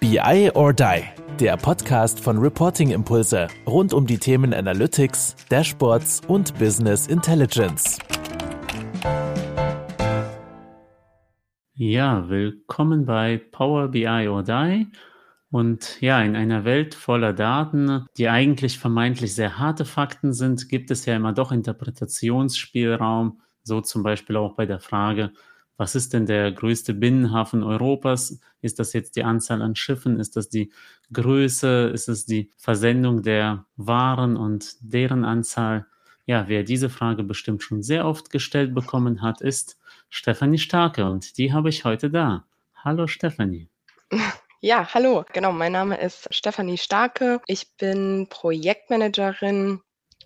BI or Die, der Podcast von Reporting Impulse rund um die Themen Analytics, Dashboards und Business Intelligence. Ja, willkommen bei Power BI or Die. Und ja, in einer Welt voller Daten, die eigentlich vermeintlich sehr harte Fakten sind, gibt es ja immer doch Interpretationsspielraum, so zum Beispiel auch bei der Frage, was ist denn der größte Binnenhafen Europas? Ist das jetzt die Anzahl an Schiffen? Ist das die Größe? Ist es die Versendung der Waren und deren Anzahl? Ja, wer diese Frage bestimmt schon sehr oft gestellt bekommen hat, ist Stefanie Starke und die habe ich heute da. Hallo Stefanie. Ja, hallo. Genau, mein Name ist Stefanie Starke. Ich bin Projektmanagerin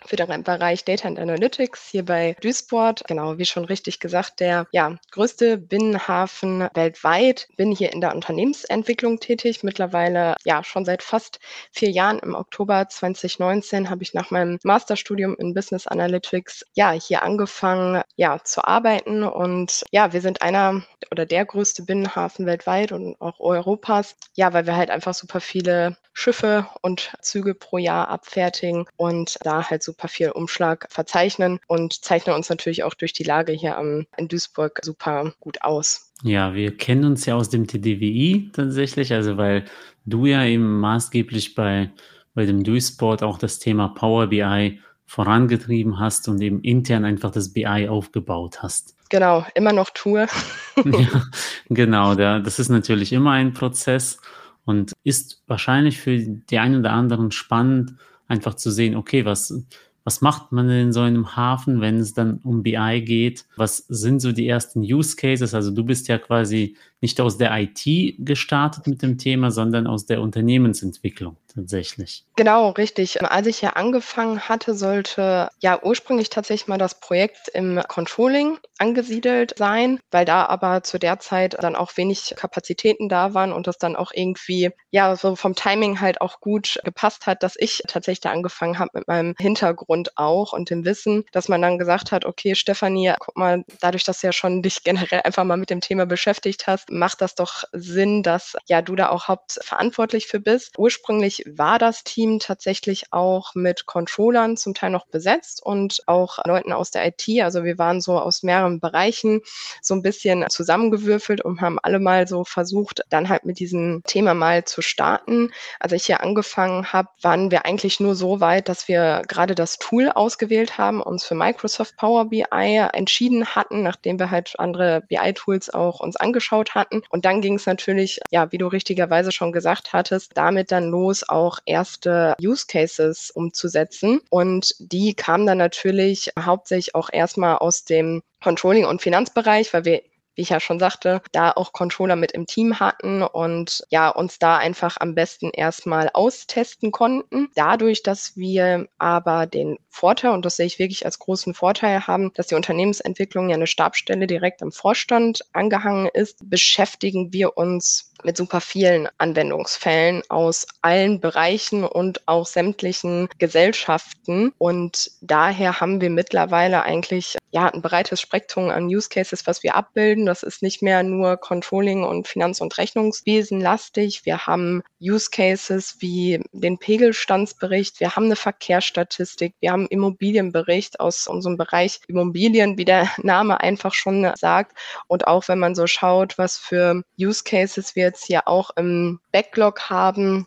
für den Bereich Data and Analytics hier bei Duisburg. Genau, wie schon richtig gesagt, der ja, größte Binnenhafen weltweit. Bin hier in der Unternehmensentwicklung tätig. Mittlerweile ja schon seit fast vier Jahren. Im Oktober 2019 habe ich nach meinem Masterstudium in Business Analytics ja hier angefangen ja zu arbeiten. Und ja, wir sind einer oder der größte Binnenhafen weltweit und auch Europas. Ja, weil wir halt einfach super viele Schiffe und Züge pro Jahr abfertigen und da halt super viel Umschlag verzeichnen und zeichnen uns natürlich auch durch die Lage hier am, in Duisburg super gut aus. Ja, wir kennen uns ja aus dem TDWI tatsächlich, also weil du ja eben maßgeblich bei, bei dem Duisburg auch das Thema Power BI vorangetrieben hast und eben intern einfach das BI aufgebaut hast. Genau, immer noch tue. ja, genau, da, das ist natürlich immer ein Prozess und ist wahrscheinlich für die einen oder anderen spannend, einfach zu sehen, okay, was, was macht man in so einem Hafen, wenn es dann um BI geht? Was sind so die ersten Use Cases? Also du bist ja quasi nicht aus der IT gestartet mit dem Thema, sondern aus der Unternehmensentwicklung tatsächlich. Genau, richtig. Als ich hier angefangen hatte, sollte ja ursprünglich tatsächlich mal das Projekt im Controlling angesiedelt sein, weil da aber zu der Zeit dann auch wenig Kapazitäten da waren und das dann auch irgendwie ja so vom Timing halt auch gut gepasst hat, dass ich tatsächlich da angefangen habe mit meinem Hintergrund auch und dem Wissen, dass man dann gesagt hat, okay, Stefanie, guck mal, dadurch, dass du ja schon dich generell einfach mal mit dem Thema beschäftigt hast, macht das doch Sinn, dass ja du da auch hauptverantwortlich für bist. Ursprünglich war das Team tatsächlich auch mit Controllern zum Teil noch besetzt und auch Leuten aus der IT. Also wir waren so aus mehreren Bereichen so ein bisschen zusammengewürfelt und haben alle mal so versucht, dann halt mit diesem Thema mal zu starten. Als ich hier angefangen habe, waren wir eigentlich nur so weit, dass wir gerade das Tool ausgewählt haben, uns für Microsoft Power BI entschieden hatten, nachdem wir halt andere BI-Tools auch uns angeschaut hatten. Und dann ging es natürlich, ja, wie du richtigerweise schon gesagt hattest, damit dann los, auch erste Use Cases umzusetzen. Und die kamen dann natürlich hauptsächlich auch erstmal aus dem Controlling- und Finanzbereich, weil wir wie ich ja schon sagte, da auch Controller mit im Team hatten und ja, uns da einfach am besten erstmal austesten konnten. Dadurch, dass wir aber den Vorteil, und das sehe ich wirklich als großen Vorteil haben, dass die Unternehmensentwicklung ja eine Stabstelle direkt am Vorstand angehangen ist, beschäftigen wir uns mit super vielen Anwendungsfällen aus allen Bereichen und auch sämtlichen Gesellschaften. Und daher haben wir mittlerweile eigentlich ja ein breites Spektrum an Use Cases, was wir abbilden. Das ist nicht mehr nur Controlling und Finanz- und Rechnungswesen lastig. Wir haben Use Cases wie den Pegelstandsbericht. Wir haben eine Verkehrsstatistik. Wir haben Immobilienbericht aus unserem Bereich Immobilien, wie der Name einfach schon sagt. Und auch wenn man so schaut, was für Use Cases wir jetzt hier auch im Backlog haben,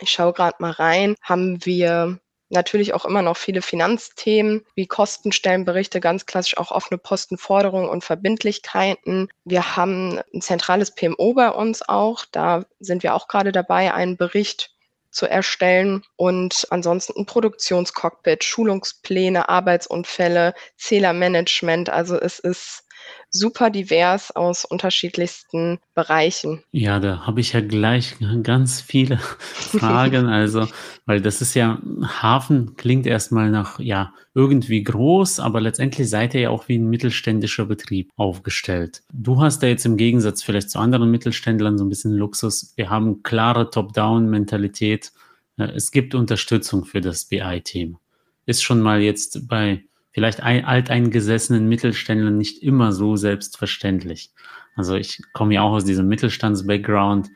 ich schaue gerade mal rein, haben wir natürlich auch immer noch viele Finanzthemen wie Kostenstellenberichte, ganz klassisch auch offene Postenforderungen und Verbindlichkeiten. Wir haben ein zentrales PMO bei uns auch. Da sind wir auch gerade dabei, einen Bericht zu erstellen und ansonsten ein Produktionscockpit, Schulungspläne, Arbeitsunfälle, Zählermanagement. Also es ist super divers aus unterschiedlichsten Bereichen. Ja, da habe ich ja gleich ganz viele Fragen. Also, weil das ist ja, Hafen klingt erstmal nach, ja, irgendwie groß, aber letztendlich seid ihr ja auch wie ein mittelständischer Betrieb aufgestellt. Du hast da jetzt im Gegensatz vielleicht zu anderen Mittelständlern so ein bisschen Luxus. Wir haben klare Top-Down-Mentalität. Es gibt Unterstützung für das BI-Team. Ist schon mal jetzt bei vielleicht ein, alteingesessenen Mittelständlern nicht immer so selbstverständlich. Also ich komme ja auch aus diesem Mittelstands-Background.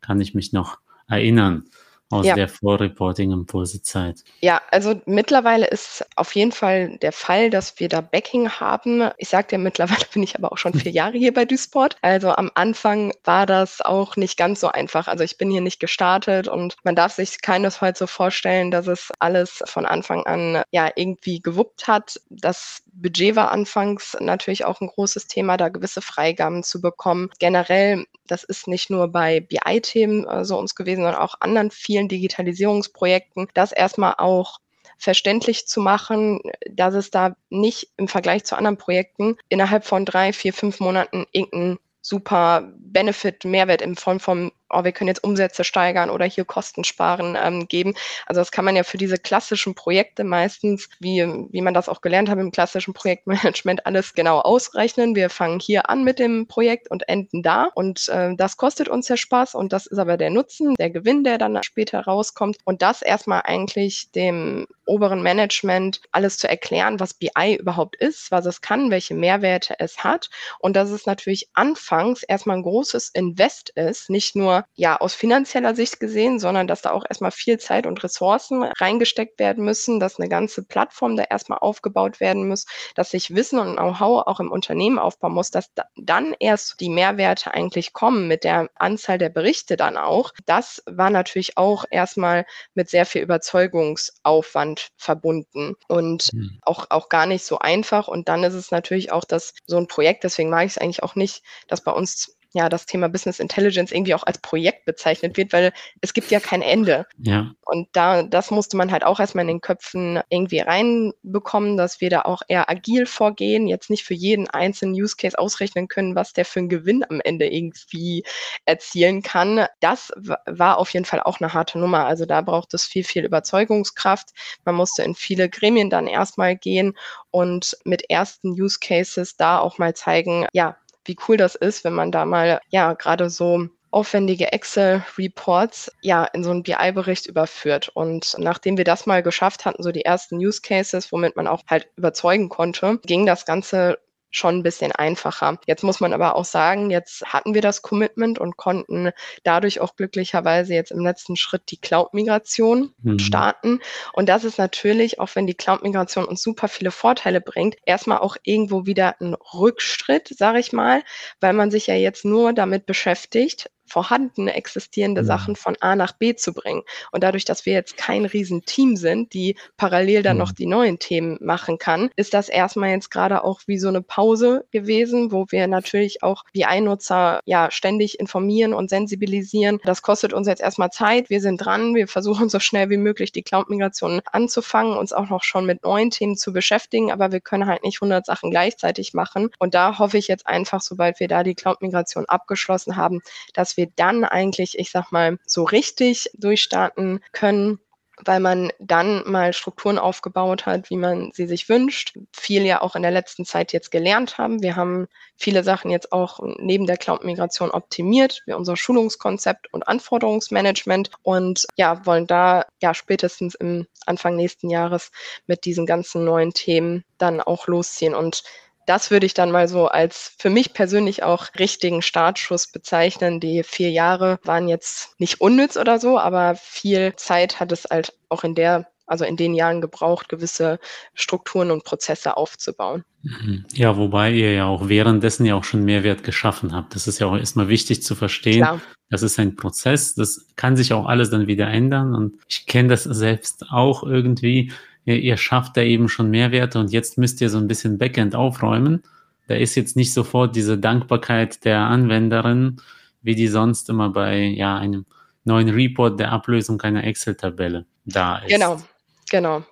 kann ich mich noch erinnern aus ja. der Vorreporting-Impulse-Zeit. Ja, also mittlerweile ist auf jeden Fall der Fall, dass wir da Backing haben. Ich sagte ja, mittlerweile bin ich aber auch schon vier Jahre hier bei Dusport. Also am Anfang war das auch nicht ganz so einfach. Also ich bin hier nicht gestartet und man darf sich keinesfalls so vorstellen, dass es alles von Anfang an ja irgendwie gewuppt hat. Das Budget war anfangs natürlich auch ein großes Thema, da gewisse Freigaben zu bekommen. Generell, das ist nicht nur bei BI-Themen äh, so uns gewesen, sondern auch anderen vielen Digitalisierungsprojekten, das erstmal auch verständlich zu machen, dass es da nicht im Vergleich zu anderen Projekten innerhalb von drei, vier, fünf Monaten irgendeinen super Benefit, Mehrwert in Form von oh, wir können jetzt Umsätze steigern oder hier Kosten sparen ähm, geben. Also das kann man ja für diese klassischen Projekte meistens, wie, wie man das auch gelernt hat im klassischen Projektmanagement, alles genau ausrechnen. Wir fangen hier an mit dem Projekt und enden da. Und äh, das kostet uns ja Spaß und das ist aber der Nutzen, der Gewinn, der dann später rauskommt. Und das erstmal eigentlich dem oberen Management alles zu erklären, was BI überhaupt ist, was es kann, welche Mehrwerte es hat. Und dass es natürlich anfangs erstmal ein großes Invest ist, nicht nur ja aus finanzieller Sicht gesehen, sondern dass da auch erstmal viel Zeit und Ressourcen reingesteckt werden müssen, dass eine ganze Plattform da erstmal aufgebaut werden muss, dass sich Wissen und Know-how auch im Unternehmen aufbauen muss, dass da dann erst die Mehrwerte eigentlich kommen mit der Anzahl der Berichte dann auch. Das war natürlich auch erstmal mit sehr viel Überzeugungsaufwand verbunden und mhm. auch, auch gar nicht so einfach. Und dann ist es natürlich auch das, so ein Projekt, deswegen mag ich es eigentlich auch nicht, dass bei uns ja, das Thema Business Intelligence irgendwie auch als Projekt bezeichnet wird, weil es gibt ja kein Ende. Ja. Und da, das musste man halt auch erstmal in den Köpfen irgendwie reinbekommen, dass wir da auch eher agil vorgehen, jetzt nicht für jeden einzelnen Use Case ausrechnen können, was der für einen Gewinn am Ende irgendwie erzielen kann. Das war auf jeden Fall auch eine harte Nummer. Also da braucht es viel, viel Überzeugungskraft. Man musste in viele Gremien dann erstmal gehen und mit ersten Use Cases da auch mal zeigen, ja, wie cool das ist, wenn man da mal, ja, gerade so aufwendige Excel-Reports ja in so einen BI-Bericht überführt. Und nachdem wir das mal geschafft hatten, so die ersten Use Cases, womit man auch halt überzeugen konnte, ging das Ganze schon ein bisschen einfacher. Jetzt muss man aber auch sagen, jetzt hatten wir das Commitment und konnten dadurch auch glücklicherweise jetzt im letzten Schritt die Cloud-Migration mhm. starten. Und das ist natürlich, auch wenn die Cloud-Migration uns super viele Vorteile bringt, erstmal auch irgendwo wieder ein Rückschritt, sage ich mal, weil man sich ja jetzt nur damit beschäftigt, vorhandene existierende ja. Sachen von A nach B zu bringen. Und dadurch, dass wir jetzt kein Riesenteam sind, die parallel dann ja. noch die neuen Themen machen kann, ist das erstmal jetzt gerade auch wie so eine Pause gewesen, wo wir natürlich auch die Einnutzer ja ständig informieren und sensibilisieren. Das kostet uns jetzt erstmal Zeit. Wir sind dran. Wir versuchen so schnell wie möglich die Cloud-Migration anzufangen, uns auch noch schon mit neuen Themen zu beschäftigen, aber wir können halt nicht 100 Sachen gleichzeitig machen. Und da hoffe ich jetzt einfach, sobald wir da die Cloud-Migration abgeschlossen haben, dass wir dann eigentlich, ich sag mal, so richtig durchstarten können weil man dann mal Strukturen aufgebaut hat, wie man sie sich wünscht. Viel ja auch in der letzten Zeit jetzt gelernt haben. Wir haben viele Sachen jetzt auch neben der Cloud-Migration optimiert, wie unser Schulungskonzept und Anforderungsmanagement und ja, wollen da ja spätestens im Anfang nächsten Jahres mit diesen ganzen neuen Themen dann auch losziehen und das würde ich dann mal so als für mich persönlich auch richtigen Startschuss bezeichnen. Die vier Jahre waren jetzt nicht unnütz oder so, aber viel Zeit hat es halt auch in der also in den Jahren gebraucht, gewisse Strukturen und Prozesse aufzubauen. Mhm. Ja, wobei ihr ja auch währenddessen ja auch schon Mehrwert geschaffen habt. Das ist ja auch erstmal wichtig zu verstehen. Klar. Das ist ein Prozess, das kann sich auch alles dann wieder ändern. Und ich kenne das selbst auch irgendwie ihr, ihr schafft da eben schon Mehrwerte und jetzt müsst ihr so ein bisschen Backend aufräumen. Da ist jetzt nicht sofort diese Dankbarkeit der Anwenderin, wie die sonst immer bei ja, einem neuen Report der Ablösung einer Excel-Tabelle da ist. Genau, genau.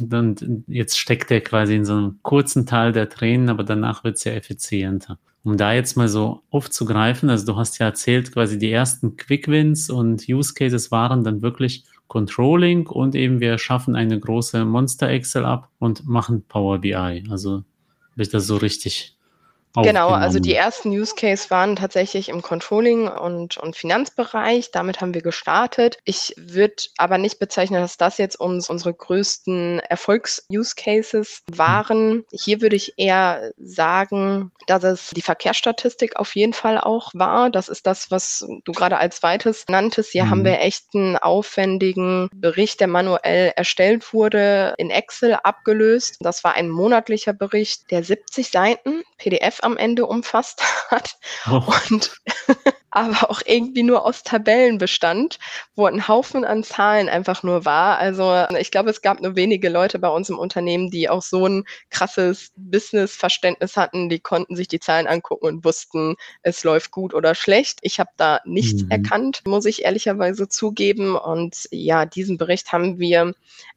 Und jetzt steckt er quasi in so einem kurzen Teil der Tränen, aber danach wird es ja effizienter. Um da jetzt mal so aufzugreifen, also du hast ja erzählt, quasi die ersten Quick-Wins und Use Cases waren dann wirklich Controlling und eben wir schaffen eine große Monster Excel ab und machen Power BI. Also habe ich das so richtig Genau, also die ersten Use Case waren tatsächlich im Controlling und, und Finanzbereich. Damit haben wir gestartet. Ich würde aber nicht bezeichnen, dass das jetzt uns unsere größten Erfolgs-Use Cases waren. Hier würde ich eher sagen, dass es die Verkehrsstatistik auf jeden Fall auch war. Das ist das, was du gerade als zweites nanntest. Hier mhm. haben wir echt einen aufwendigen Bericht, der manuell erstellt wurde, in Excel abgelöst. Das war ein monatlicher Bericht, der 70 Seiten PDF am Ende umfasst hat oh. und aber auch irgendwie nur aus Tabellen bestand, wo ein Haufen an Zahlen einfach nur war. Also ich glaube, es gab nur wenige Leute bei uns im Unternehmen, die auch so ein krasses Business-Verständnis hatten. Die konnten sich die Zahlen angucken und wussten, es läuft gut oder schlecht. Ich habe da nichts mhm. erkannt, muss ich ehrlicherweise zugeben. Und ja, diesen Bericht haben wir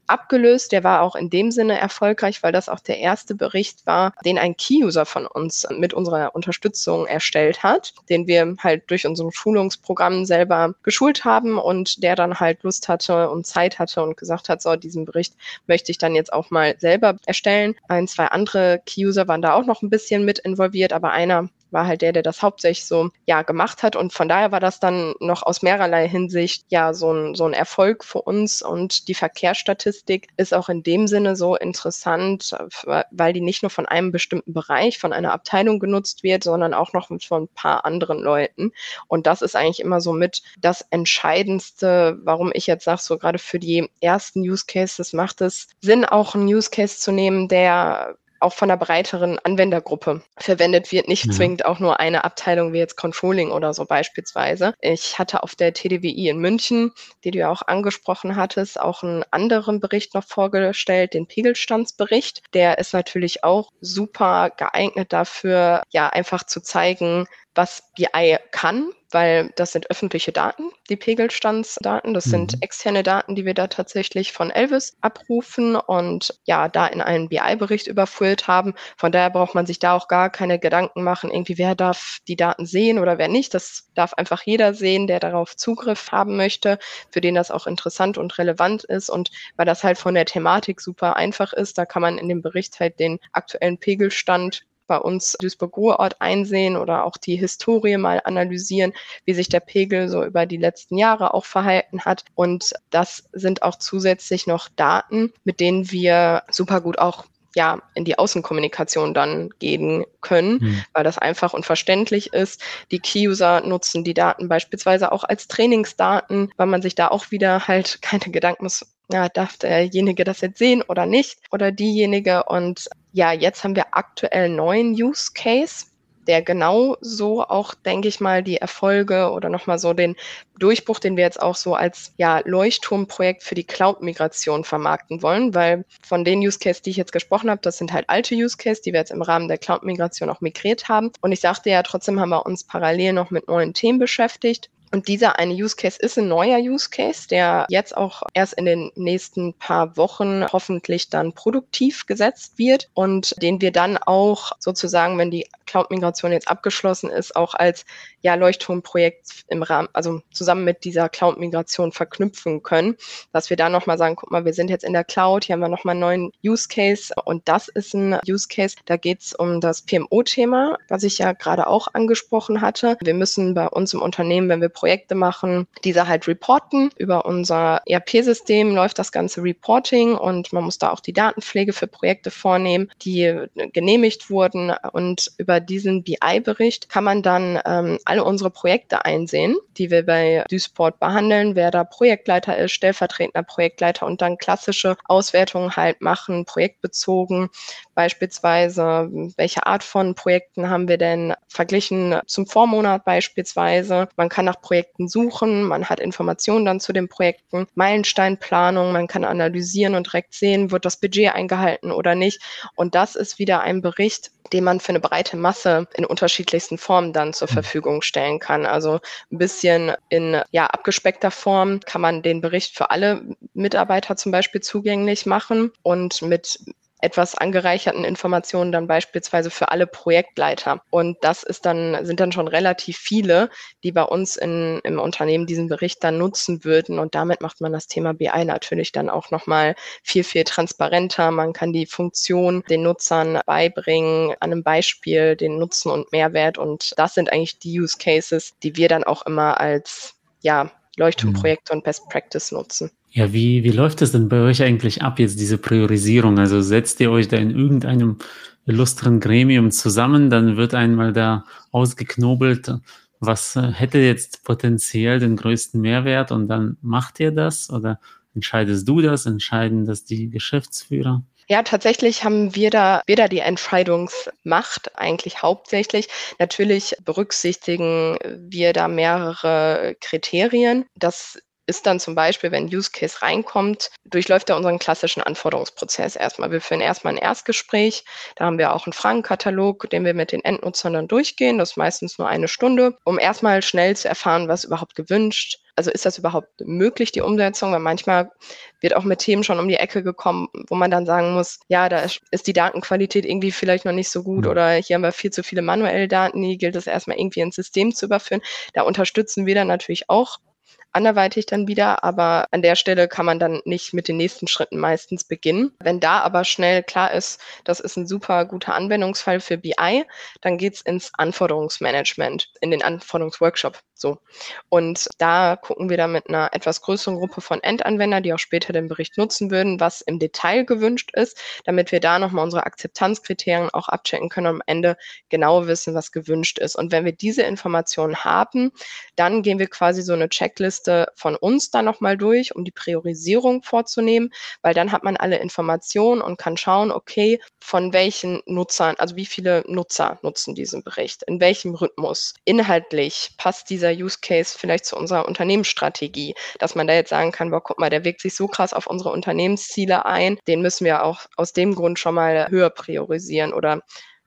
abgelöst. Der war auch in dem Sinne erfolgreich, weil das auch der erste Bericht war, den ein Key-User von uns mit unserer Unterstützung erstellt hat, den wir halt durch unseren Schulungsprogramm selber geschult haben und der dann halt Lust hatte und Zeit hatte und gesagt hat, so, diesen Bericht möchte ich dann jetzt auch mal selber erstellen. Ein, zwei andere Key-User waren da auch noch ein bisschen mit involviert, aber einer war halt der, der das hauptsächlich so ja gemacht hat. Und von daher war das dann noch aus mehrerlei Hinsicht ja so ein, so ein Erfolg für uns. Und die Verkehrsstatistik ist auch in dem Sinne so interessant, weil die nicht nur von einem bestimmten Bereich, von einer Abteilung genutzt wird, sondern auch noch von ein paar anderen Leuten. Und das ist eigentlich immer so mit das Entscheidendste, warum ich jetzt sage, so gerade für die ersten Use Cases macht es Sinn, auch einen Use Case zu nehmen, der auch von einer breiteren Anwendergruppe verwendet wird, nicht ja. zwingend auch nur eine Abteilung wie jetzt Controlling oder so beispielsweise. Ich hatte auf der TDWI in München, die du ja auch angesprochen hattest, auch einen anderen Bericht noch vorgestellt, den Pegelstandsbericht. Der ist natürlich auch super geeignet dafür, ja, einfach zu zeigen, was BI kann, weil das sind öffentliche Daten, die Pegelstandsdaten. Das mhm. sind externe Daten, die wir da tatsächlich von Elvis abrufen und ja, da in einen BI-Bericht überfüllt haben. Von daher braucht man sich da auch gar keine Gedanken machen, irgendwie wer darf die Daten sehen oder wer nicht. Das darf einfach jeder sehen, der darauf Zugriff haben möchte, für den das auch interessant und relevant ist. Und weil das halt von der Thematik super einfach ist, da kann man in dem Bericht halt den aktuellen Pegelstand bei uns Duisburg-Ruhrort einsehen oder auch die Historie mal analysieren, wie sich der Pegel so über die letzten Jahre auch verhalten hat. Und das sind auch zusätzlich noch Daten, mit denen wir super gut auch ja, in die Außenkommunikation dann gehen können, mhm. weil das einfach und verständlich ist. Die Key-User nutzen die Daten beispielsweise auch als Trainingsdaten, weil man sich da auch wieder halt keine Gedanken muss, ja, darf derjenige das jetzt sehen oder nicht oder diejenige. Und ja, jetzt haben wir aktuell neuen Use Case, der genau so auch, denke ich mal, die Erfolge oder nochmal so den Durchbruch, den wir jetzt auch so als ja, Leuchtturmprojekt für die Cloud-Migration vermarkten wollen, weil von den Use Case, die ich jetzt gesprochen habe, das sind halt alte Use Case, die wir jetzt im Rahmen der Cloud-Migration auch migriert haben. Und ich sagte ja, trotzdem haben wir uns parallel noch mit neuen Themen beschäftigt. Und dieser eine Use Case ist ein neuer Use Case, der jetzt auch erst in den nächsten paar Wochen hoffentlich dann produktiv gesetzt wird und den wir dann auch sozusagen, wenn die Cloud-Migration jetzt abgeschlossen ist, auch als ja, Leuchtturmprojekt im Rahmen, also zusammen mit dieser Cloud-Migration verknüpfen können, dass wir da nochmal sagen, guck mal, wir sind jetzt in der Cloud, hier haben wir nochmal einen neuen Use Case und das ist ein Use Case, da geht es um das PMO-Thema, was ich ja gerade auch angesprochen hatte. Wir müssen bei uns im Unternehmen, wenn wir Projekte machen, diese halt reporten. Über unser ERP-System läuft das ganze Reporting und man muss da auch die Datenpflege für Projekte vornehmen, die genehmigt wurden und über diesen BI-Bericht kann man dann ähm, alle unsere Projekte einsehen, die wir bei Dusport behandeln, wer da Projektleiter ist, stellvertretender Projektleiter und dann klassische Auswertungen halt machen, projektbezogen, beispielsweise, welche Art von Projekten haben wir denn verglichen zum Vormonat beispielsweise. Man kann nach Projekten suchen, man hat Informationen dann zu den Projekten, Meilensteinplanung, man kann analysieren und direkt sehen, wird das Budget eingehalten oder nicht. Und das ist wieder ein Bericht, den man für eine breite Masse in unterschiedlichsten Formen dann zur mhm. Verfügung stellen kann. Also ein bisschen in ja, abgespeckter Form kann man den Bericht für alle Mitarbeiter zum Beispiel zugänglich machen und mit etwas angereicherten Informationen dann beispielsweise für alle Projektleiter. Und das ist dann, sind dann schon relativ viele, die bei uns in, im Unternehmen diesen Bericht dann nutzen würden. Und damit macht man das Thema BI natürlich dann auch nochmal viel, viel transparenter. Man kann die Funktion den Nutzern beibringen, an einem Beispiel den Nutzen und Mehrwert. Und das sind eigentlich die Use Cases, die wir dann auch immer als ja, Leuchtturmprojekte mhm. und Best Practice nutzen. Ja, wie, wie läuft es denn bei euch eigentlich ab, jetzt diese Priorisierung? Also setzt ihr euch da in irgendeinem illustren Gremium zusammen, dann wird einmal da ausgeknobelt, was äh, hätte jetzt potenziell den größten Mehrwert und dann macht ihr das oder entscheidest du das, entscheiden das die Geschäftsführer? Ja, tatsächlich haben wir da weder die Entscheidungsmacht eigentlich hauptsächlich. Natürlich berücksichtigen wir da mehrere Kriterien. Das ist dann zum Beispiel, wenn Use Case reinkommt, durchläuft er unseren klassischen Anforderungsprozess erstmal. Wir führen erstmal ein Erstgespräch. Da haben wir auch einen Fragenkatalog, den wir mit den Endnutzern dann durchgehen. Das ist meistens nur eine Stunde, um erstmal schnell zu erfahren, was überhaupt gewünscht. Also ist das überhaupt möglich, die Umsetzung? Weil manchmal wird auch mit Themen schon um die Ecke gekommen, wo man dann sagen muss, ja, da ist die Datenqualität irgendwie vielleicht noch nicht so gut oder hier haben wir viel zu viele manuelle Daten, die gilt es erstmal irgendwie ins System zu überführen. Da unterstützen wir dann natürlich auch anderweitig dann wieder, aber an der Stelle kann man dann nicht mit den nächsten Schritten meistens beginnen. Wenn da aber schnell klar ist, das ist ein super guter Anwendungsfall für BI, dann geht's ins Anforderungsmanagement, in den Anforderungsworkshop. So. Und da gucken wir dann mit einer etwas größeren Gruppe von Endanwendern, die auch später den Bericht nutzen würden, was im Detail gewünscht ist, damit wir da nochmal unsere Akzeptanzkriterien auch abchecken können und am Ende genau wissen, was gewünscht ist. Und wenn wir diese Informationen haben, dann gehen wir quasi so eine Checkliste von uns da nochmal durch, um die Priorisierung vorzunehmen, weil dann hat man alle Informationen und kann schauen, okay, von welchen Nutzern, also wie viele Nutzer nutzen diesen Bericht, in welchem Rhythmus, inhaltlich passt dieser dieser Use Case vielleicht zu unserer Unternehmensstrategie, dass man da jetzt sagen kann, boah, guck mal, der wirkt sich so krass auf unsere Unternehmensziele ein, den müssen wir auch aus dem Grund schon mal höher priorisieren oder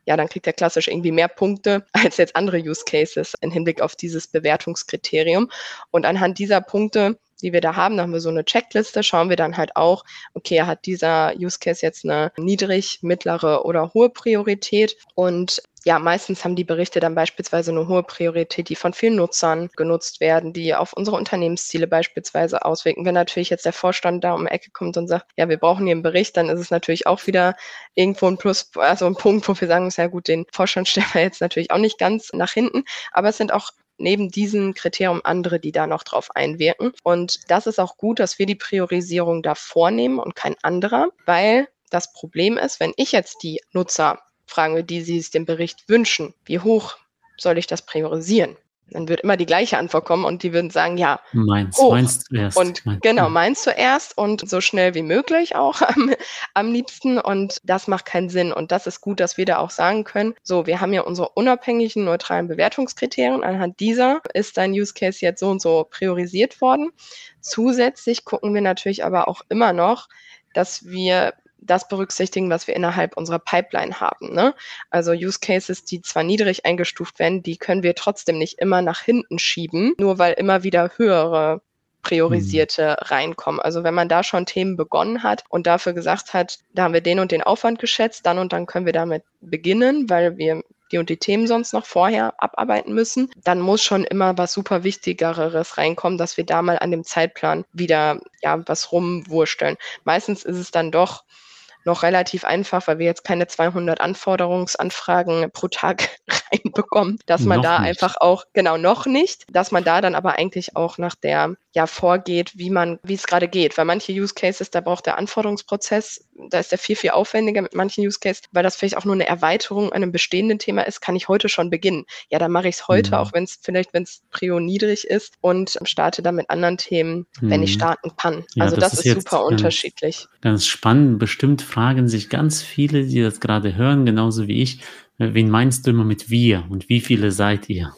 ja, dann kriegt er klassisch irgendwie mehr Punkte als jetzt andere Use Cases im Hinblick auf dieses Bewertungskriterium. Und anhand dieser Punkte die wir da haben, da haben wir so eine Checkliste, schauen wir dann halt auch, okay, hat dieser Use Case jetzt eine niedrig, mittlere oder hohe Priorität und ja, meistens haben die Berichte dann beispielsweise eine hohe Priorität, die von vielen Nutzern genutzt werden, die auf unsere Unternehmensziele beispielsweise auswirken. Wenn natürlich jetzt der Vorstand da um die Ecke kommt und sagt, ja, wir brauchen hier einen Bericht, dann ist es natürlich auch wieder irgendwo ein Plus, also ein Punkt, wo wir sagen, ja gut, den Vorstand stellen wir jetzt natürlich auch nicht ganz nach hinten, aber es sind auch neben diesen Kriterien andere, die da noch drauf einwirken. Und das ist auch gut, dass wir die Priorisierung da vornehmen und kein anderer, weil das Problem ist, wenn ich jetzt die Nutzer fragen die sich den Bericht wünschen. Wie hoch soll ich das priorisieren? Dann wird immer die gleiche Antwort kommen und die würden sagen, ja, meins, hoch. meins zuerst. Und meins, genau, meins zuerst und so schnell wie möglich auch am, am liebsten. Und das macht keinen Sinn. Und das ist gut, dass wir da auch sagen können, so, wir haben ja unsere unabhängigen, neutralen Bewertungskriterien. Anhand dieser ist dein Use Case jetzt so und so priorisiert worden. Zusätzlich gucken wir natürlich aber auch immer noch, dass wir das berücksichtigen, was wir innerhalb unserer Pipeline haben. Ne? Also Use Cases, die zwar niedrig eingestuft werden, die können wir trotzdem nicht immer nach hinten schieben, nur weil immer wieder höhere priorisierte mhm. reinkommen. Also wenn man da schon Themen begonnen hat und dafür gesagt hat, da haben wir den und den Aufwand geschätzt, dann und dann können wir damit beginnen, weil wir die und die Themen sonst noch vorher abarbeiten müssen, dann muss schon immer was super Wichtigeres reinkommen, dass wir da mal an dem Zeitplan wieder ja was rumwursteln. Meistens ist es dann doch noch relativ einfach, weil wir jetzt keine 200 Anforderungsanfragen pro Tag reinbekommen, dass man noch da nicht. einfach auch, genau, noch nicht, dass man da dann aber eigentlich auch nach der, ja, vorgeht, wie man, wie es gerade geht. Weil manche Use Cases, da braucht der Anforderungsprozess, da ist der viel, viel aufwendiger mit manchen Use Cases, weil das vielleicht auch nur eine Erweiterung an einem bestehenden Thema ist, kann ich heute schon beginnen. Ja, dann mache ich es heute, mhm. auch wenn es vielleicht, wenn es Prio niedrig ist und starte dann mit anderen Themen, mhm. wenn ich mhm. starten kann. Ja, also das, das ist, ist super ganz, unterschiedlich. Ganz spannend. Bestimmt fragen sich ganz viele, die das gerade hören, genauso wie ich, wen meinst du immer mit wir und wie viele seid ihr?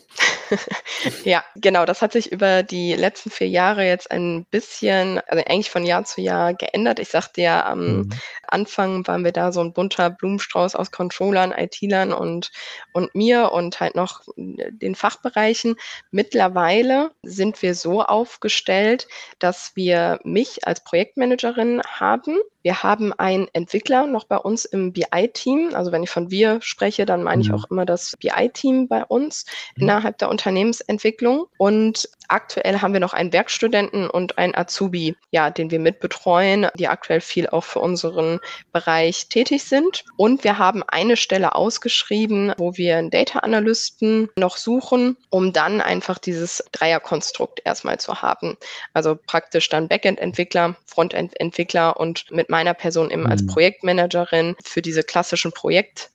ja, genau. Das hat sich über die letzten vier Jahre jetzt ein bisschen, also eigentlich von Jahr zu Jahr geändert. Ich sagte ja am mhm. Anfang waren wir da so ein bunter Blumenstrauß aus Controllern, IT-Lern und, und mir und halt noch den Fachbereichen. Mittlerweile sind wir so aufgestellt, dass wir mich als Projektmanagerin haben wir haben einen Entwickler noch bei uns im BI-Team. Also wenn ich von wir spreche, dann meine ich mhm. auch immer das BI-Team bei uns mhm. innerhalb der Unternehmensentwicklung. Und aktuell haben wir noch einen Werkstudenten und einen Azubi, ja, den wir mitbetreuen, die aktuell viel auch für unseren Bereich tätig sind. Und wir haben eine Stelle ausgeschrieben, wo wir einen Data Analysten noch suchen, um dann einfach dieses Dreierkonstrukt erstmal zu haben. Also praktisch dann Backend-Entwickler, Frontend-Entwickler und mit meiner Person eben als mhm. Projektmanagerin für diese klassischen Projekt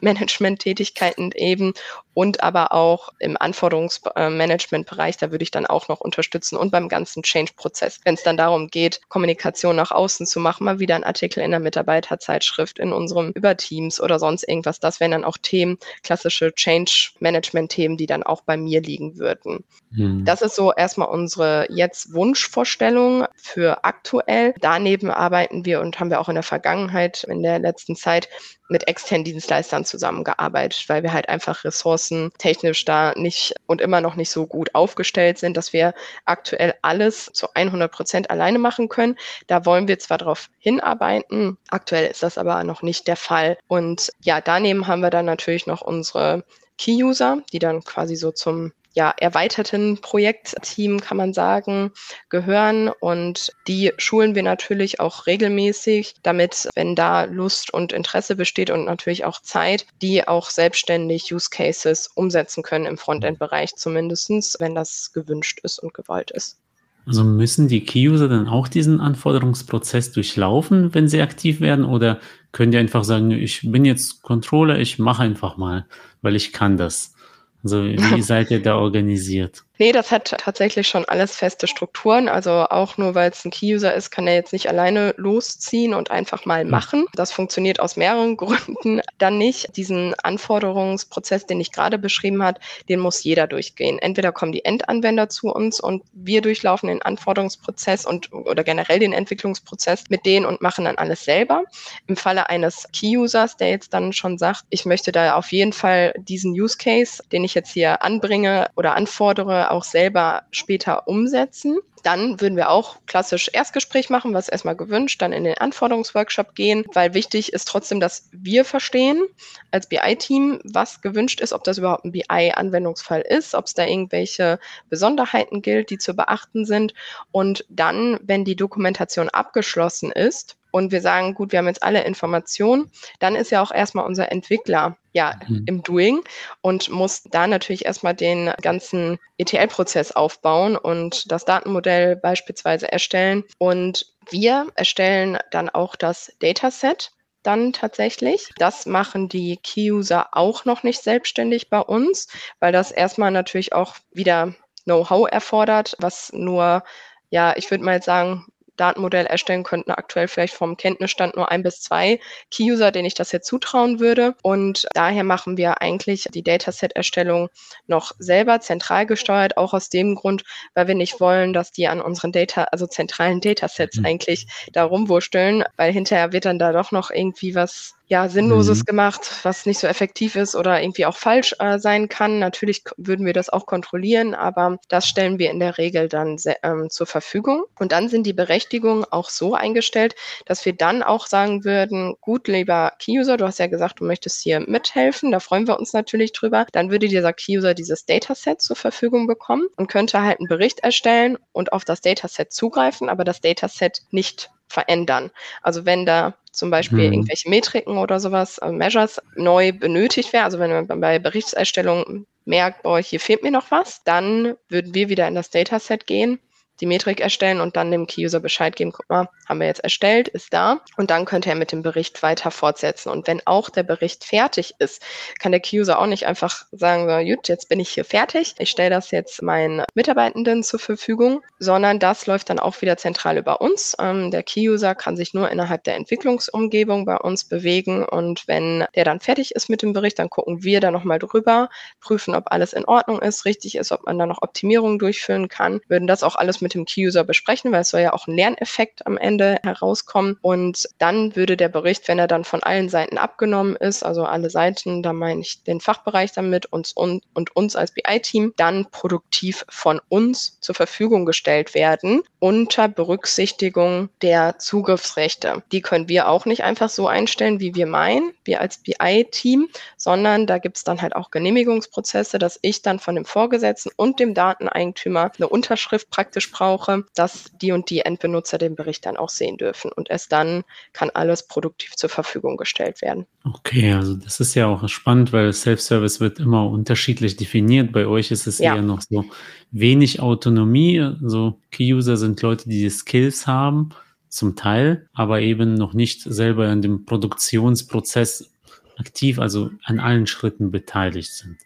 Management-Tätigkeiten eben und aber auch im Anforderungsmanagement-Bereich, da würde ich dann auch noch unterstützen und beim ganzen Change-Prozess, wenn es dann darum geht, Kommunikation nach außen zu machen, mal wieder ein Artikel in der Mitarbeiterzeitschrift, in unserem über Teams oder sonst irgendwas, das wären dann auch Themen, klassische Change-Management-Themen, die dann auch bei mir liegen würden. Hm. Das ist so erstmal unsere jetzt Wunschvorstellung für aktuell. Daneben arbeiten wir und haben wir auch in der Vergangenheit, in der letzten Zeit mit externen Dienstleistern zusammengearbeitet, weil wir halt einfach Ressourcen technisch da nicht und immer noch nicht so gut aufgestellt sind, dass wir aktuell alles zu 100 Prozent alleine machen können. Da wollen wir zwar darauf hinarbeiten, aktuell ist das aber noch nicht der Fall. Und ja, daneben haben wir dann natürlich noch unsere Key-User, die dann quasi so zum ja, erweiterten Projektteam, kann man sagen, gehören. Und die schulen wir natürlich auch regelmäßig, damit, wenn da Lust und Interesse besteht und natürlich auch Zeit, die auch selbstständig Use Cases umsetzen können im Frontend-Bereich zumindestens, wenn das gewünscht ist und gewollt ist. Also müssen die Key-User dann auch diesen Anforderungsprozess durchlaufen, wenn sie aktiv werden? Oder können die einfach sagen, ich bin jetzt Controller, ich mache einfach mal, weil ich kann das? Also wie seid ihr da organisiert? Nee, das hat tatsächlich schon alles feste Strukturen. Also auch nur weil es ein Key-User ist, kann er jetzt nicht alleine losziehen und einfach mal hm. machen. Das funktioniert aus mehreren Gründen dann nicht. Diesen Anforderungsprozess, den ich gerade beschrieben habe, den muss jeder durchgehen. Entweder kommen die Endanwender zu uns und wir durchlaufen den Anforderungsprozess und oder generell den Entwicklungsprozess mit denen und machen dann alles selber. Im Falle eines Key-Users, der jetzt dann schon sagt, ich möchte da auf jeden Fall diesen Use Case, den ich jetzt hier anbringe oder anfordere, auch selber später umsetzen. Dann würden wir auch klassisch Erstgespräch machen, was erstmal gewünscht, dann in den Anforderungsworkshop gehen, weil wichtig ist trotzdem, dass wir verstehen als BI-Team, was gewünscht ist, ob das überhaupt ein BI-Anwendungsfall ist, ob es da irgendwelche Besonderheiten gilt, die zu beachten sind. Und dann, wenn die Dokumentation abgeschlossen ist, und wir sagen, gut, wir haben jetzt alle Informationen, dann ist ja auch erstmal unser Entwickler ja mhm. im Doing und muss da natürlich erstmal den ganzen ETL-Prozess aufbauen und das Datenmodell beispielsweise erstellen. Und wir erstellen dann auch das Dataset dann tatsächlich. Das machen die Key-User auch noch nicht selbstständig bei uns, weil das erstmal natürlich auch wieder Know-how erfordert, was nur ja, ich würde mal sagen, Datenmodell erstellen könnten aktuell vielleicht vom Kenntnisstand nur ein bis zwei Key-User, denen ich das jetzt zutrauen würde. Und daher machen wir eigentlich die Dataset-Erstellung noch selber zentral gesteuert, auch aus dem Grund, weil wir nicht wollen, dass die an unseren Data, also zentralen Datasets mhm. eigentlich da rumwursteln, weil hinterher wird dann da doch noch irgendwie was ja, Sinnloses mhm. gemacht, was nicht so effektiv ist oder irgendwie auch falsch äh, sein kann. Natürlich würden wir das auch kontrollieren, aber das stellen wir in der Regel dann ähm, zur Verfügung. Und dann sind die Berechtigungen auch so eingestellt, dass wir dann auch sagen würden, gut, lieber Key-User, du hast ja gesagt, du möchtest hier mithelfen, da freuen wir uns natürlich drüber. Dann würde dieser Key-User dieses Dataset zur Verfügung bekommen und könnte halt einen Bericht erstellen und auf das Dataset zugreifen, aber das Dataset nicht verändern. Also wenn da zum Beispiel hm. irgendwelche Metriken oder sowas, äh, Measures neu benötigt wäre, also wenn man bei Berichtserstellung merkt, boah, hier fehlt mir noch was, dann würden wir wieder in das Dataset gehen die Metrik erstellen und dann dem Key-User Bescheid geben, guck mal, haben wir jetzt erstellt, ist da. Und dann könnte er mit dem Bericht weiter fortsetzen. Und wenn auch der Bericht fertig ist, kann der Key-User auch nicht einfach sagen, so, gut, jetzt bin ich hier fertig, ich stelle das jetzt meinen Mitarbeitenden zur Verfügung, sondern das läuft dann auch wieder zentral über uns. Ähm, der Key-User kann sich nur innerhalb der Entwicklungsumgebung bei uns bewegen und wenn der dann fertig ist mit dem Bericht, dann gucken wir da nochmal drüber, prüfen, ob alles in Ordnung ist, richtig ist, ob man da noch Optimierungen durchführen kann, würden das auch alles mit mit dem Key-User besprechen, weil es soll ja auch ein Lerneffekt am Ende herauskommen. Und dann würde der Bericht, wenn er dann von allen Seiten abgenommen ist, also alle Seiten, da meine ich den Fachbereich damit uns und, und uns als BI-Team, dann produktiv von uns zur Verfügung gestellt werden unter Berücksichtigung der Zugriffsrechte. Die können wir auch nicht einfach so einstellen, wie wir meinen, wir als BI-Team, sondern da gibt es dann halt auch Genehmigungsprozesse, dass ich dann von dem Vorgesetzten und dem Dateneigentümer eine Unterschrift praktisch brauche, dass die und die Endbenutzer den Bericht dann auch sehen dürfen. Und erst dann kann alles produktiv zur Verfügung gestellt werden. Okay, also das ist ja auch spannend, weil Self-Service wird immer unterschiedlich definiert. Bei euch ist es ja. eher noch so wenig Autonomie. Also Key-User sind Leute, die die Skills haben, zum Teil, aber eben noch nicht selber in dem Produktionsprozess aktiv, also an allen Schritten beteiligt sind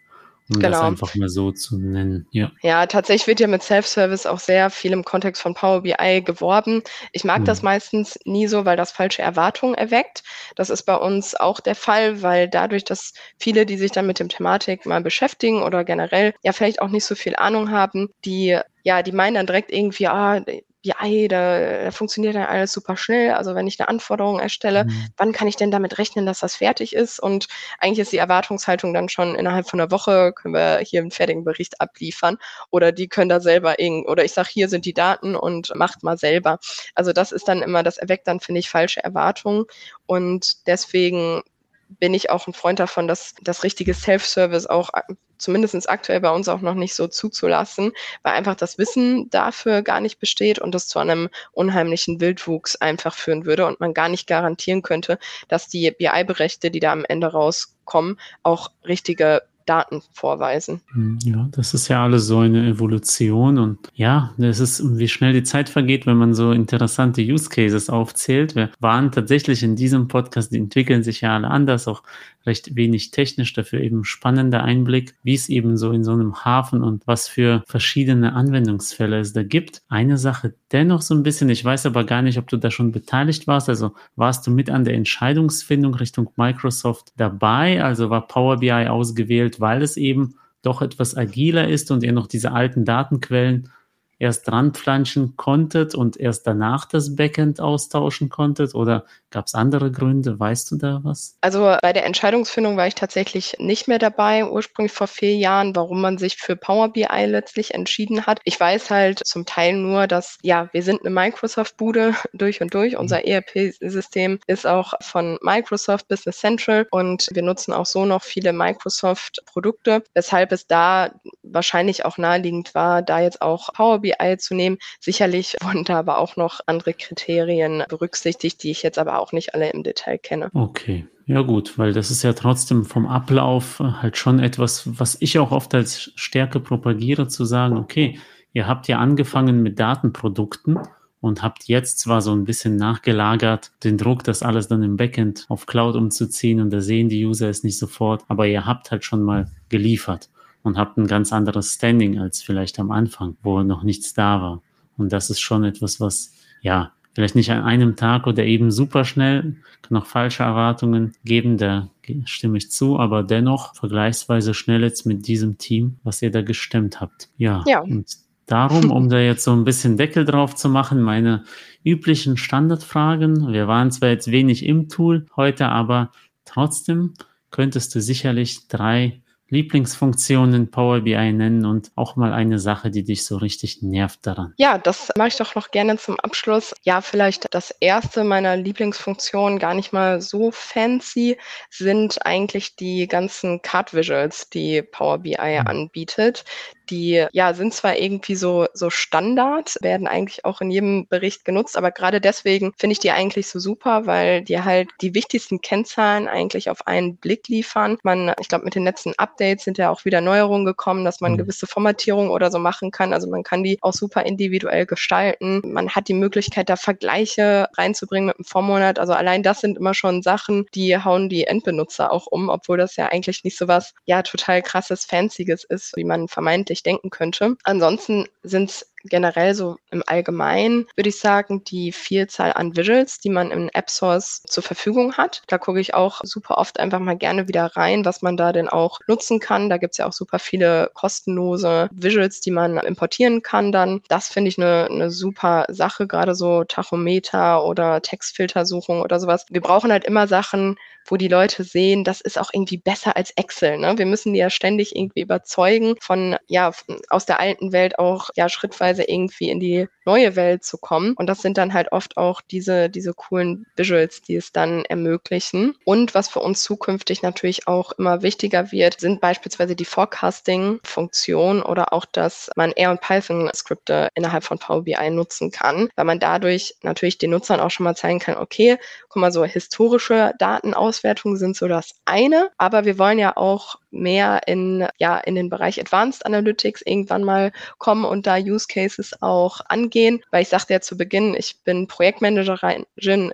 um genau. das einfach mal so zu nennen. Ja. ja, tatsächlich wird ja mit Self-Service auch sehr viel im Kontext von Power BI geworben. Ich mag hm. das meistens nie so, weil das falsche Erwartungen erweckt. Das ist bei uns auch der Fall, weil dadurch, dass viele, die sich dann mit dem Thematik mal beschäftigen oder generell ja vielleicht auch nicht so viel Ahnung haben, die ja, die meinen dann direkt irgendwie, ah, BI, da, da funktioniert dann alles super schnell. Also wenn ich eine Anforderung erstelle, mhm. wann kann ich denn damit rechnen, dass das fertig ist? Und eigentlich ist die Erwartungshaltung dann schon innerhalb von einer Woche können wir hier einen fertigen Bericht abliefern oder die können da selber irgendwie, oder ich sage, hier sind die Daten und macht mal selber. Also das ist dann immer, das erweckt dann, finde ich, falsche Erwartungen und deswegen bin ich auch ein Freund davon, dass das richtige Self-Service auch zumindest aktuell bei uns auch noch nicht so zuzulassen, weil einfach das Wissen dafür gar nicht besteht und das zu einem unheimlichen Wildwuchs einfach führen würde und man gar nicht garantieren könnte, dass die BI-Berechte, die da am Ende rauskommen, auch richtige Daten vorweisen. Hm, ja, das ist ja alles so eine Evolution und ja, das ist, wie schnell die Zeit vergeht, wenn man so interessante Use Cases aufzählt. Wir waren tatsächlich in diesem Podcast, die entwickeln sich ja alle anders, auch recht wenig technisch, dafür eben spannender Einblick, wie es eben so in so einem Hafen und was für verschiedene Anwendungsfälle es da gibt. Eine Sache dennoch so ein bisschen, ich weiß aber gar nicht, ob du da schon beteiligt warst, also warst du mit an der Entscheidungsfindung Richtung Microsoft dabei, also war Power BI ausgewählt, weil es eben doch etwas agiler ist und ihr noch diese alten Datenquellen erst dran flanschen konntet und erst danach das Backend austauschen konntet? Oder gab es andere Gründe? Weißt du da was? Also bei der Entscheidungsfindung war ich tatsächlich nicht mehr dabei, ursprünglich vor vier Jahren, warum man sich für Power BI letztlich entschieden hat. Ich weiß halt zum Teil nur, dass ja, wir sind eine Microsoft-Bude durch und durch. Unser mhm. ERP-System ist auch von Microsoft Business Central und wir nutzen auch so noch viele Microsoft-Produkte, weshalb es da wahrscheinlich auch naheliegend war, da jetzt auch Power BI zu nehmen. Sicherlich wurden da aber auch noch andere Kriterien berücksichtigt, die ich jetzt aber auch nicht alle im Detail kenne. Okay. Ja gut, weil das ist ja trotzdem vom Ablauf halt schon etwas, was ich auch oft als Stärke propagiere, zu sagen, okay, ihr habt ja angefangen mit Datenprodukten und habt jetzt zwar so ein bisschen nachgelagert, den Druck, das alles dann im Backend auf Cloud umzuziehen und da sehen die User es nicht sofort, aber ihr habt halt schon mal geliefert und habt ein ganz anderes Standing als vielleicht am Anfang, wo noch nichts da war. Und das ist schon etwas, was, ja, vielleicht nicht an einem Tag oder eben super schnell, kann auch falsche Erwartungen geben, da stimme ich zu, aber dennoch vergleichsweise schnell jetzt mit diesem Team, was ihr da gestemmt habt. Ja, ja. und darum, um da jetzt so ein bisschen Deckel drauf zu machen, meine üblichen Standardfragen. Wir waren zwar jetzt wenig im Tool heute, aber trotzdem könntest du sicherlich drei Lieblingsfunktionen Power BI nennen und auch mal eine Sache, die dich so richtig nervt daran? Ja, das mache ich doch noch gerne zum Abschluss. Ja, vielleicht das erste meiner Lieblingsfunktionen, gar nicht mal so fancy, sind eigentlich die ganzen Card Visuals, die Power BI mhm. anbietet. Die ja sind zwar irgendwie so, so Standard, werden eigentlich auch in jedem Bericht genutzt, aber gerade deswegen finde ich die eigentlich so super, weil die halt die wichtigsten Kennzahlen eigentlich auf einen Blick liefern. Man, ich glaube, mit den letzten Updates sind ja auch wieder Neuerungen gekommen, dass man mhm. gewisse Formatierungen oder so machen kann. Also man kann die auch super individuell gestalten. Man hat die Möglichkeit, da Vergleiche reinzubringen mit dem Vormonat. Also allein das sind immer schon Sachen, die hauen die Endbenutzer auch um, obwohl das ja eigentlich nicht so was, ja, total krasses, fancyes ist, wie man vermeintlich denken könnte. Ansonsten sind es generell so im Allgemeinen würde ich sagen, die Vielzahl an Visuals, die man im App Source zur Verfügung hat. Da gucke ich auch super oft einfach mal gerne wieder rein, was man da denn auch nutzen kann. Da gibt es ja auch super viele kostenlose Visuals, die man importieren kann dann. Das finde ich eine, eine super Sache, gerade so Tachometer oder Textfiltersuchung oder sowas. Wir brauchen halt immer Sachen, wo die Leute sehen, das ist auch irgendwie besser als Excel. Ne? Wir müssen die ja ständig irgendwie überzeugen, von ja aus der alten Welt auch ja schrittweise irgendwie in die neue Welt zu kommen. Und das sind dann halt oft auch diese, diese coolen Visuals, die es dann ermöglichen. Und was für uns zukünftig natürlich auch immer wichtiger wird, sind beispielsweise die Forecasting-Funktion oder auch, dass man R und Python-Skripte innerhalb von Power BI nutzen kann, weil man dadurch natürlich den Nutzern auch schon mal zeigen kann, okay, guck mal, so historische Daten aus Auswertungen sind so das eine, aber wir wollen ja auch mehr in, ja, in den Bereich Advanced Analytics irgendwann mal kommen und da Use Cases auch angehen, weil ich sagte ja zu Beginn, ich bin Projektmanagerin,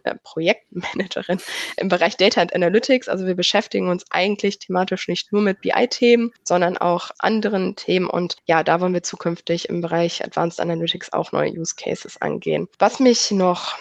äh, Projektmanagerin im Bereich Data and Analytics. Also wir beschäftigen uns eigentlich thematisch nicht nur mit BI-Themen, sondern auch anderen Themen und ja, da wollen wir zukünftig im Bereich Advanced Analytics auch neue Use Cases angehen. Was mich noch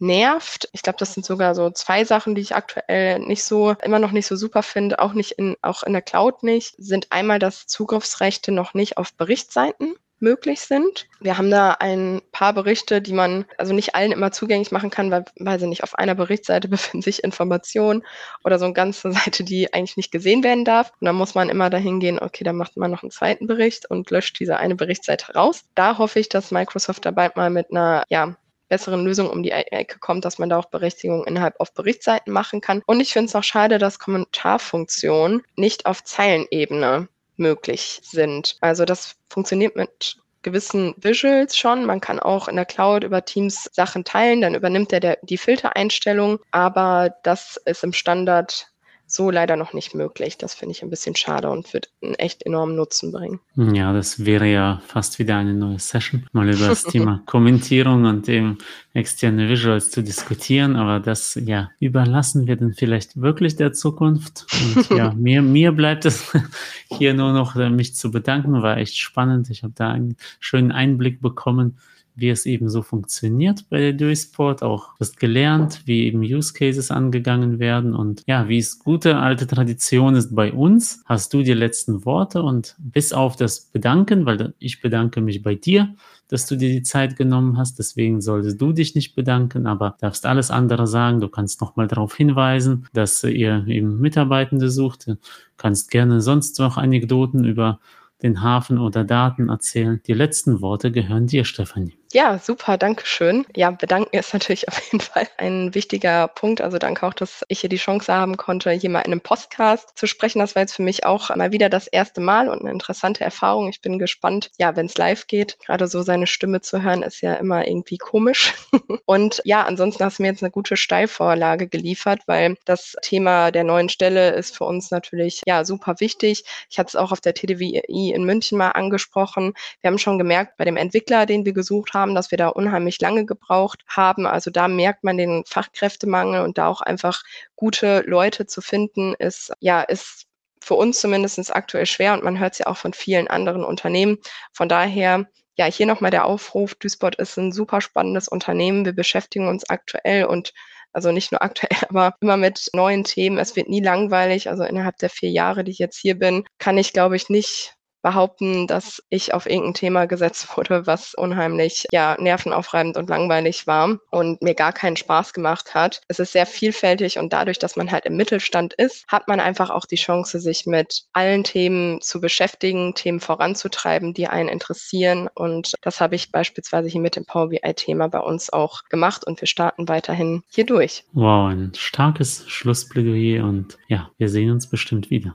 nervt. Ich glaube, das sind sogar so zwei Sachen, die ich aktuell nicht so, immer noch nicht so super finde, auch nicht in, auch in der Cloud nicht, sind einmal, dass Zugriffsrechte noch nicht auf Berichtsseiten möglich sind. Wir haben da ein paar Berichte, die man also nicht allen immer zugänglich machen kann, weil, weil sie nicht auf einer Berichtsseite befinden sich Informationen oder so eine ganze Seite, die eigentlich nicht gesehen werden darf. Und dann muss man immer dahin gehen, okay, dann macht man noch einen zweiten Bericht und löscht diese eine Berichtsseite raus. Da hoffe ich, dass Microsoft dabei mal mit einer ja, besseren Lösung um die Ecke kommt, dass man da auch Berechtigungen innerhalb auf Berichtsseiten machen kann. Und ich finde es auch schade, dass Kommentarfunktionen nicht auf Zeilenebene möglich sind. Also das funktioniert mit gewissen Visuals schon. Man kann auch in der Cloud über Teams Sachen teilen, dann übernimmt er der, die Filtereinstellung, aber das ist im Standard so leider noch nicht möglich. Das finde ich ein bisschen schade und wird einen echt enormen Nutzen bringen. Ja, das wäre ja fast wieder eine neue Session, mal über das Thema Kommentierung und eben externe Visuals zu diskutieren. Aber das, ja, überlassen wir dann vielleicht wirklich der Zukunft. Und ja, mir, mir bleibt es hier nur noch, äh, mich zu bedanken. War echt spannend. Ich habe da einen schönen Einblick bekommen wie es eben so funktioniert bei der Duisport, auch das gelernt, wie eben Use Cases angegangen werden. Und ja, wie es gute alte Tradition ist bei uns, hast du die letzten Worte. Und bis auf das Bedanken, weil ich bedanke mich bei dir, dass du dir die Zeit genommen hast, deswegen solltest du dich nicht bedanken, aber darfst alles andere sagen, du kannst nochmal darauf hinweisen, dass ihr eben Mitarbeitende sucht, du kannst gerne sonst noch Anekdoten über den Hafen oder Daten erzählen. Die letzten Worte gehören dir, Stefanie. Ja, super, danke schön. Ja, bedanken ist natürlich auf jeden Fall ein wichtiger Punkt. Also danke auch, dass ich hier die Chance haben konnte, hier mal in einem Podcast zu sprechen. Das war jetzt für mich auch mal wieder das erste Mal und eine interessante Erfahrung. Ich bin gespannt, ja, wenn es live geht. Gerade so seine Stimme zu hören, ist ja immer irgendwie komisch. und ja, ansonsten hast du mir jetzt eine gute Steilvorlage geliefert, weil das Thema der neuen Stelle ist für uns natürlich ja super wichtig. Ich hatte es auch auf der TDWI in München mal angesprochen. Wir haben schon gemerkt, bei dem Entwickler, den wir gesucht haben, haben, dass wir da unheimlich lange gebraucht haben. Also da merkt man den Fachkräftemangel und da auch einfach gute Leute zu finden, ist, ja, ist für uns zumindest aktuell schwer und man hört es ja auch von vielen anderen Unternehmen. Von daher, ja, hier nochmal der Aufruf. Duisburg ist ein super spannendes Unternehmen. Wir beschäftigen uns aktuell und also nicht nur aktuell, aber immer mit neuen Themen. Es wird nie langweilig. Also innerhalb der vier Jahre, die ich jetzt hier bin, kann ich, glaube ich, nicht behaupten, dass ich auf irgendein Thema gesetzt wurde, was unheimlich, ja, nervenaufreibend und langweilig war und mir gar keinen Spaß gemacht hat. Es ist sehr vielfältig und dadurch, dass man halt im Mittelstand ist, hat man einfach auch die Chance, sich mit allen Themen zu beschäftigen, Themen voranzutreiben, die einen interessieren. Und das habe ich beispielsweise hier mit dem Power BI-Thema bei uns auch gemacht und wir starten weiterhin hier durch. Wow, ein starkes Schlussplädoyer und ja, wir sehen uns bestimmt wieder.